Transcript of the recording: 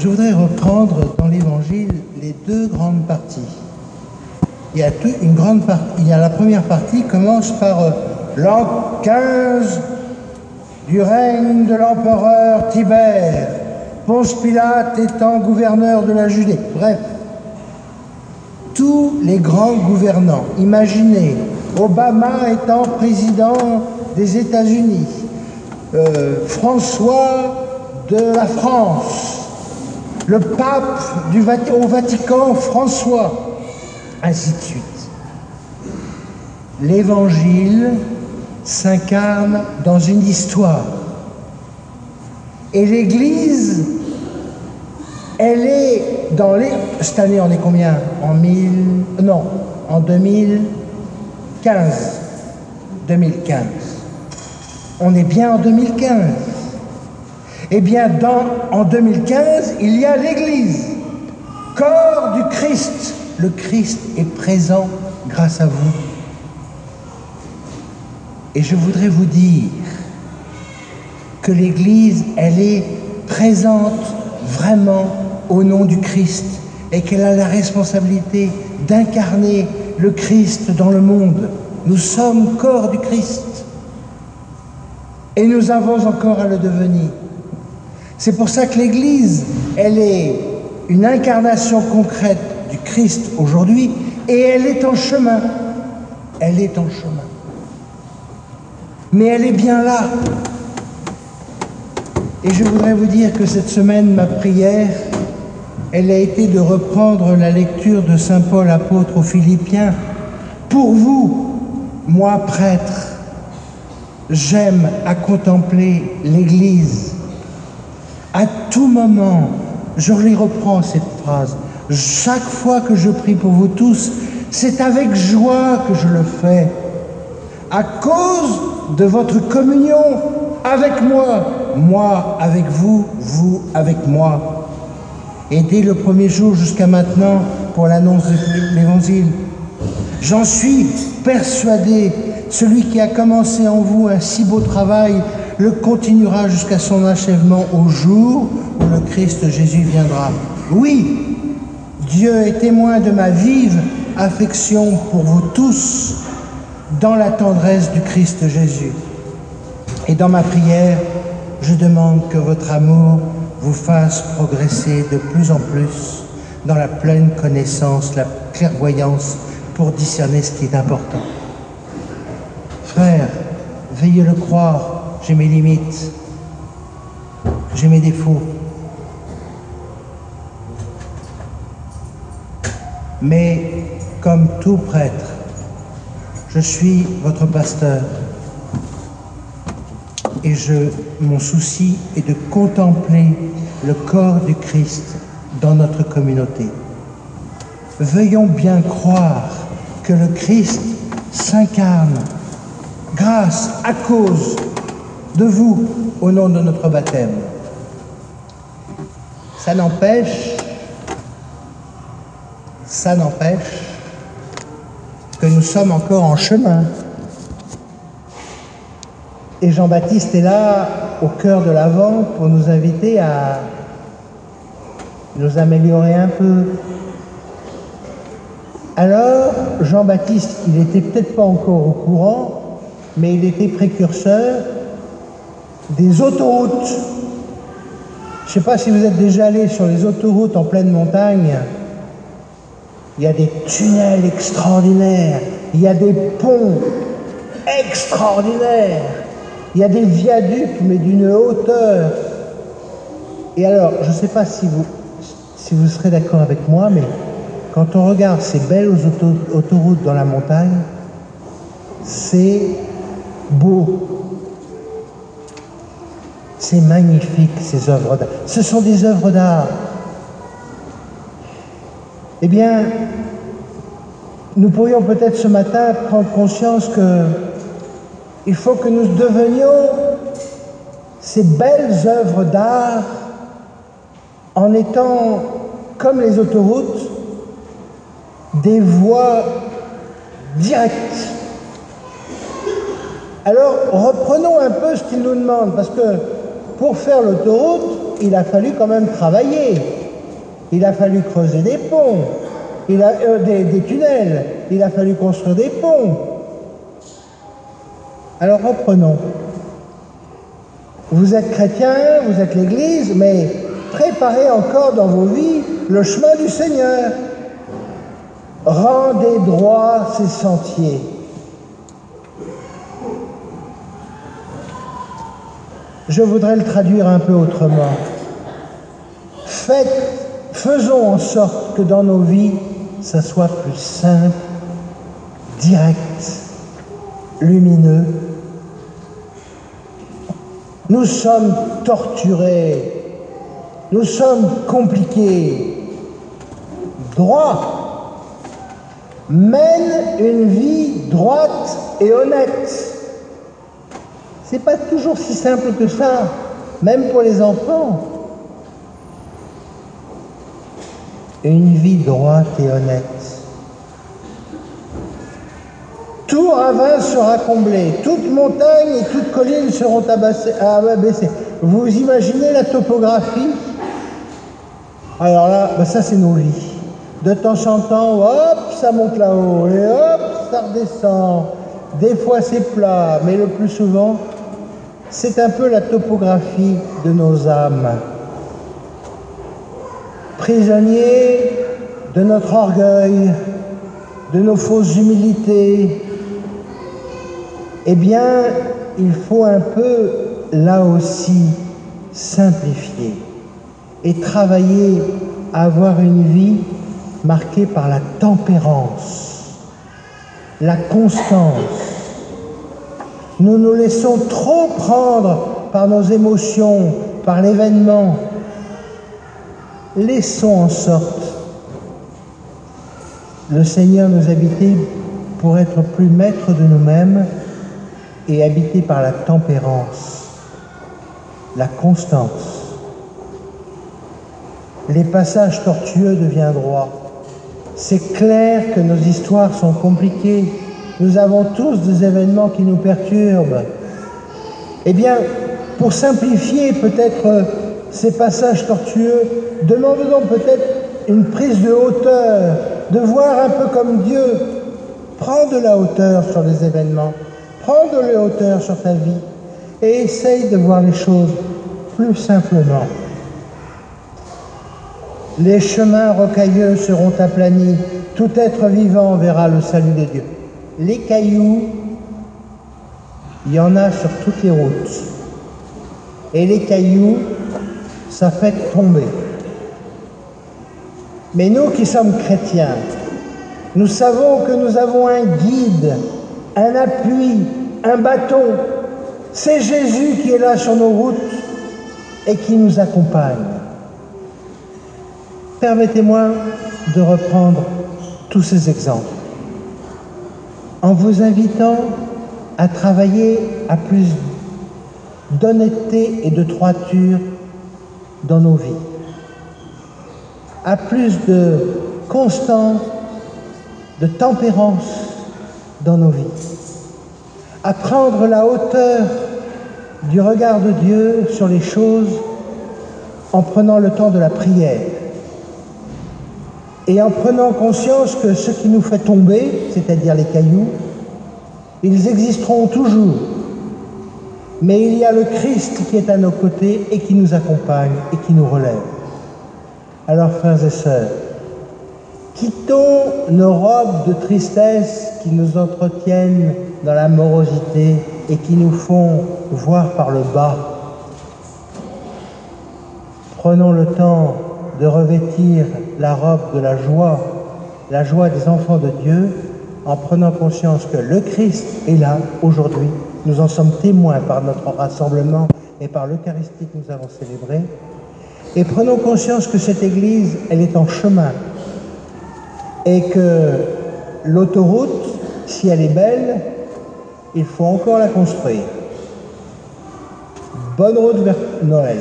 je voudrais reprendre dans l'Évangile les deux grandes parties. Il y a la première partie commence par euh, l'an 15 du règne de l'empereur Tibère, Ponce Pilate étant gouverneur de la Judée. Bref, tous les grands gouvernants, imaginez, Obama étant président des États-Unis, euh, François de la France, le pape au Vatican, François, ainsi de suite. L'évangile s'incarne dans une histoire. Et l'Église, elle est dans les... Cette année, on est combien? En 1000... Non, en 2015. 2015. On est bien en 2015. Eh bien, en 2015, il y a l'Église, corps du Christ. Le Christ est présent grâce à vous. Et je voudrais vous dire que l'Église, elle est présente vraiment au nom du Christ et qu'elle a la responsabilité d'incarner le Christ dans le monde. Nous sommes corps du Christ et nous avons encore à le devenir. C'est pour ça que l'Église, elle est une incarnation concrète du Christ aujourd'hui et elle est en chemin. Elle est en chemin mais elle est bien là. Et je voudrais vous dire que cette semaine, ma prière, elle a été de reprendre la lecture de Saint Paul apôtre aux Philippiens. Pour vous, moi prêtre, j'aime à contempler l'Église. À tout moment, je les reprends cette phrase. Chaque fois que je prie pour vous tous, c'est avec joie que je le fais. À cause de votre communion avec moi, moi avec vous, vous avec moi. Et dès le premier jour jusqu'à maintenant, pour l'annonce de l'Évangile, j'en suis persuadé, celui qui a commencé en vous un si beau travail le continuera jusqu'à son achèvement au jour où le Christ Jésus viendra. Oui, Dieu est témoin de ma vive affection pour vous tous dans la tendresse du Christ Jésus. Et dans ma prière, je demande que votre amour vous fasse progresser de plus en plus dans la pleine connaissance, la clairvoyance pour discerner ce qui est important. Frère, veuillez le croire, j'ai mes limites, j'ai mes défauts. Mais comme tout prêtre, je suis votre pasteur et mon souci est de contempler le corps du Christ dans notre communauté. Veuillons bien croire que le Christ s'incarne grâce, à cause de vous, au nom de notre baptême. Ça n'empêche, ça n'empêche que nous sommes encore en chemin. Et Jean-Baptiste est là au cœur de l'avant pour nous inviter à nous améliorer un peu. Alors, Jean-Baptiste, il n'était peut-être pas encore au courant, mais il était précurseur des autoroutes. Je ne sais pas si vous êtes déjà allé sur les autoroutes en pleine montagne. Il y a des tunnels extraordinaires, il y a des ponts extraordinaires, il y a des viaducs, mais d'une hauteur. Et alors, je ne sais pas si vous, si vous serez d'accord avec moi, mais quand on regarde ces belles autoroutes dans la montagne, c'est beau. C'est magnifique, ces œuvres d'art. Ce sont des œuvres d'art. Eh bien, nous pourrions peut-être ce matin prendre conscience que il faut que nous devenions ces belles œuvres d'art en étant, comme les autoroutes, des voies directes. Alors, reprenons un peu ce qu'il nous demande, parce que pour faire l'autoroute, il a fallu quand même travailler. Il a fallu creuser des ponts, euh, des, des tunnels, il a fallu construire des ponts. Alors reprenons. Vous êtes chrétien, vous êtes l'Église, mais préparez encore dans vos vies le chemin du Seigneur. Rendez droit ces sentiers. Je voudrais le traduire un peu autrement. Faites, faisons en sorte que dans nos vies, ça soit plus simple, direct, lumineux. Nous sommes torturés, nous sommes compliqués. Droit mène une vie droite et honnête. C'est pas toujours si simple que ça, même pour les enfants. Une vie droite et honnête. Tout ravin sera comblé, toute montagne et toute colline seront abaissées. Vous imaginez la topographie? Alors là, ben ça c'est nos vies. De temps en temps, hop, ça monte là-haut, et hop, ça redescend. Des fois c'est plat, mais le plus souvent, c'est un peu la topographie de nos âmes. Prisonniers de notre orgueil, de nos fausses humilités, eh bien, il faut un peu, là aussi, simplifier et travailler à avoir une vie marquée par la tempérance, la constance, nous nous laissons trop prendre par nos émotions, par l'événement. Laissons en sorte le Seigneur nous habiter pour être plus maître de nous-mêmes et habiter par la tempérance, la constance. Les passages tortueux deviennent droits. C'est clair que nos histoires sont compliquées, nous avons tous des événements qui nous perturbent. Eh bien, pour simplifier peut-être euh, ces passages tortueux, demandons peut-être une prise de hauteur, de voir un peu comme Dieu. Prends de la hauteur sur les événements, prends de la hauteur sur ta vie et essaye de voir les choses plus simplement. Les chemins rocailleux seront aplanis, tout être vivant verra le salut de Dieu les cailloux, il y en a sur toutes les routes. Et les cailloux, ça fait tomber. Mais nous qui sommes chrétiens, nous savons que nous avons un guide, un appui, un bâton. C'est Jésus qui est là sur nos routes et qui nous accompagne. Permettez-moi de reprendre tous ces exemples en vous invitant à travailler à plus d'honnêteté et de droiture dans nos vies, à plus de constance, de tempérance dans nos vies, à prendre la hauteur du regard de Dieu sur les choses en prenant le temps de la prière et en prenant conscience que ce qui nous fait tomber, c'est-à-dire les cailloux, ils existeront toujours. Mais il y a le Christ qui est à nos côtés et qui nous accompagne et qui nous relève. Alors, frères et sœurs, quittons nos robes de tristesse qui nous entretiennent dans la morosité et qui nous font voir par le bas. Prenons le temps de revêtir la robe de la joie, la joie des enfants de Dieu, en prenant conscience que le Christ est là aujourd'hui. Nous en sommes témoins par notre rassemblement et par l'Eucharistie que nous avons célébré. Et prenons conscience que cette Église, elle est en chemin. Et que l'autoroute, si elle est belle, il faut encore la construire. Bonne route vers Noël.